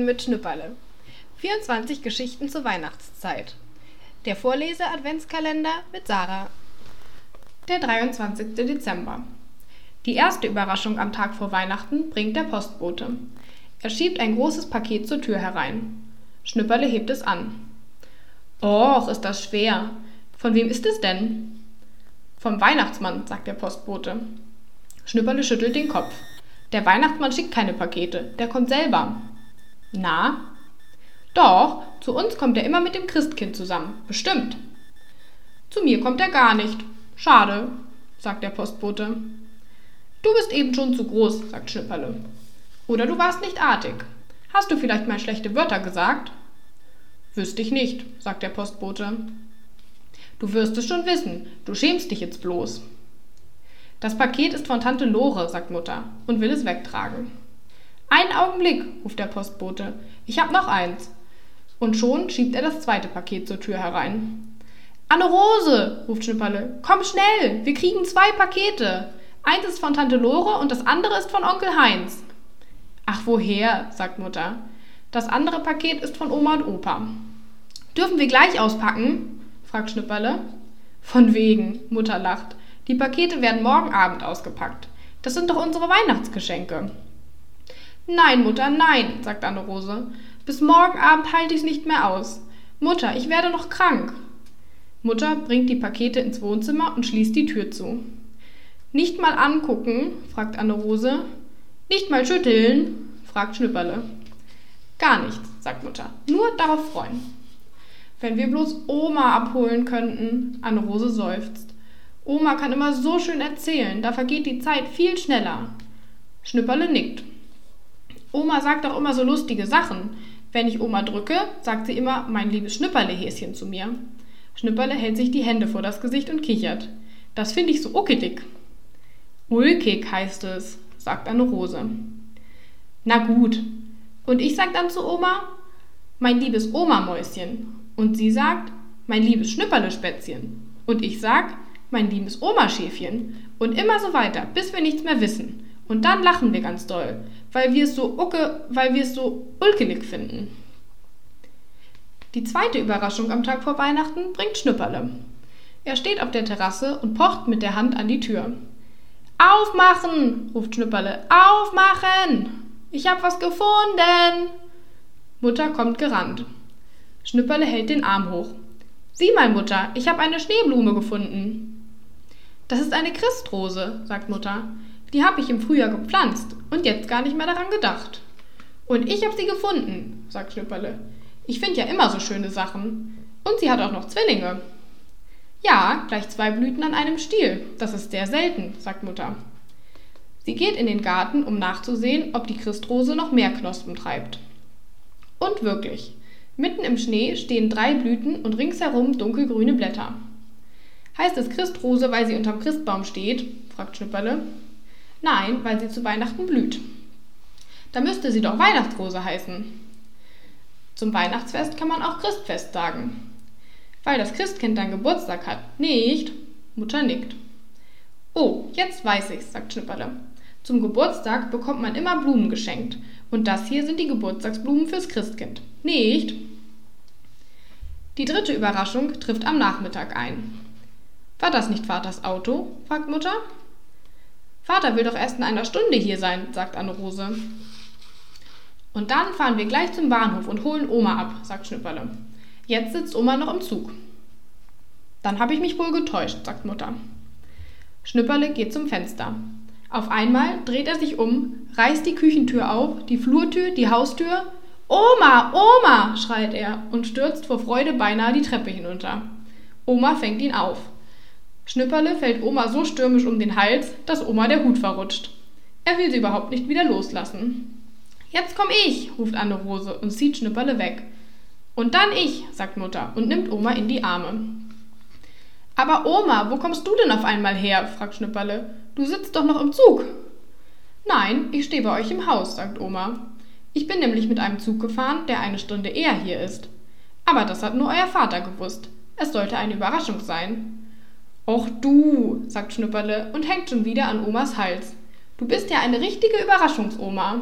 Weihnachten mit Schnüpperle. 24 Geschichten zur Weihnachtszeit. Der Vorlese-Adventskalender mit Sarah. Der 23. Dezember. Die erste Überraschung am Tag vor Weihnachten bringt der Postbote. Er schiebt ein großes Paket zur Tür herein. Schnüpperle hebt es an. Och, ist das schwer. Von wem ist es denn? Vom Weihnachtsmann, sagt der Postbote. Schnüpperle schüttelt den Kopf. Der Weihnachtsmann schickt keine Pakete, der kommt selber. Na? Doch, zu uns kommt er immer mit dem Christkind zusammen, bestimmt. Zu mir kommt er gar nicht. Schade, sagt der Postbote. Du bist eben schon zu groß, sagt Schnipperle. Oder du warst nicht artig. Hast du vielleicht mal schlechte Wörter gesagt? Wüsste ich nicht, sagt der Postbote. Du wirst es schon wissen, du schämst dich jetzt bloß. Das Paket ist von Tante Lore, sagt Mutter und will es wegtragen. Einen Augenblick, ruft der Postbote. Ich hab noch eins. Und schon schiebt er das zweite Paket zur Tür herein. Anne Rose, ruft Schnipperle, komm schnell, wir kriegen zwei Pakete. Eins ist von Tante Lore und das andere ist von Onkel Heinz. Ach, woher? sagt Mutter. Das andere Paket ist von Oma und Opa. Dürfen wir gleich auspacken? fragt Schnipperle. Von wegen, Mutter lacht. Die Pakete werden morgen Abend ausgepackt. Das sind doch unsere Weihnachtsgeschenke. Nein, Mutter, nein, sagt Anne-Rose. Bis morgen Abend halte ich es nicht mehr aus. Mutter, ich werde noch krank. Mutter bringt die Pakete ins Wohnzimmer und schließt die Tür zu. Nicht mal angucken, fragt Anne-Rose. Nicht mal schütteln, fragt Schnüpperle. Gar nichts, sagt Mutter. Nur darauf freuen. Wenn wir bloß Oma abholen könnten, Anne-Rose seufzt. Oma kann immer so schön erzählen, da vergeht die Zeit viel schneller. Schnüpperle nickt. Oma sagt auch immer so lustige Sachen. Wenn ich Oma drücke, sagt sie immer mein liebes Schnipperlehäschen zu mir. Schnipperle hält sich die Hände vor das Gesicht und kichert. Das finde ich so uckelig. Ulkig heißt es, sagt Anne Rose. Na gut. Und ich sag dann zu Oma, mein liebes Oma-Mäuschen. Und sie sagt, mein liebes Schnipperle-Spätzchen. Und ich sag, mein liebes Oma-Schäfchen. Und immer so weiter, bis wir nichts mehr wissen. Und dann lachen wir ganz doll, weil wir es so ucke, weil wir es so ulkelig finden. Die zweite Überraschung am Tag vor Weihnachten bringt Schnüpperle. Er steht auf der Terrasse und pocht mit der Hand an die Tür. Aufmachen! ruft Schnüpperle. Aufmachen! Ich hab was gefunden! Mutter kommt gerannt. Schnüpperle hält den Arm hoch. Sieh mal, Mutter, ich habe eine Schneeblume gefunden. Das ist eine Christrose, sagt Mutter. Die habe ich im Frühjahr gepflanzt und jetzt gar nicht mehr daran gedacht. Und ich habe sie gefunden, sagt Schnipperle. Ich finde ja immer so schöne Sachen. Und sie hat auch noch Zwillinge. Ja, gleich zwei Blüten an einem Stiel. Das ist sehr selten, sagt Mutter. Sie geht in den Garten, um nachzusehen, ob die Christrose noch mehr Knospen treibt. Und wirklich, mitten im Schnee stehen drei Blüten und ringsherum dunkelgrüne Blätter. Heißt es Christrose, weil sie unterm Christbaum steht? fragt Schnipperle. Nein, weil sie zu Weihnachten blüht. Da müsste sie doch Weihnachtsrose heißen. Zum Weihnachtsfest kann man auch Christfest sagen. Weil das Christkind dann Geburtstag hat, nicht? Mutter nickt. Oh, jetzt weiß ich's, sagt Schnipperle. Zum Geburtstag bekommt man immer Blumen geschenkt. Und das hier sind die Geburtstagsblumen fürs Christkind. Nicht? Die dritte Überraschung trifft am Nachmittag ein. War das nicht Vaters Auto? fragt Mutter. Vater will doch erst in einer Stunde hier sein, sagt Anne-Rose. Und dann fahren wir gleich zum Bahnhof und holen Oma ab, sagt Schnipperle. Jetzt sitzt Oma noch im Zug. Dann habe ich mich wohl getäuscht, sagt Mutter. Schnipperle geht zum Fenster. Auf einmal dreht er sich um, reißt die Küchentür auf, die Flurtür, die Haustür. Oma, Oma, schreit er und stürzt vor Freude beinahe die Treppe hinunter. Oma fängt ihn auf. Schnipperle fällt Oma so stürmisch um den Hals, dass Oma der Hut verrutscht. Er will sie überhaupt nicht wieder loslassen. Jetzt komm ich, ruft Anne-Rose und zieht Schnipperle weg. Und dann ich, sagt Mutter und nimmt Oma in die Arme. Aber Oma, wo kommst du denn auf einmal her? fragt Schnipperle. Du sitzt doch noch im Zug. Nein, ich stehe bei euch im Haus, sagt Oma. Ich bin nämlich mit einem Zug gefahren, der eine Stunde eher hier ist. Aber das hat nur euer Vater gewusst. Es sollte eine Überraschung sein. Och du, sagt Schnüpperle und hängt schon wieder an Omas Hals. Du bist ja eine richtige Überraschungsoma.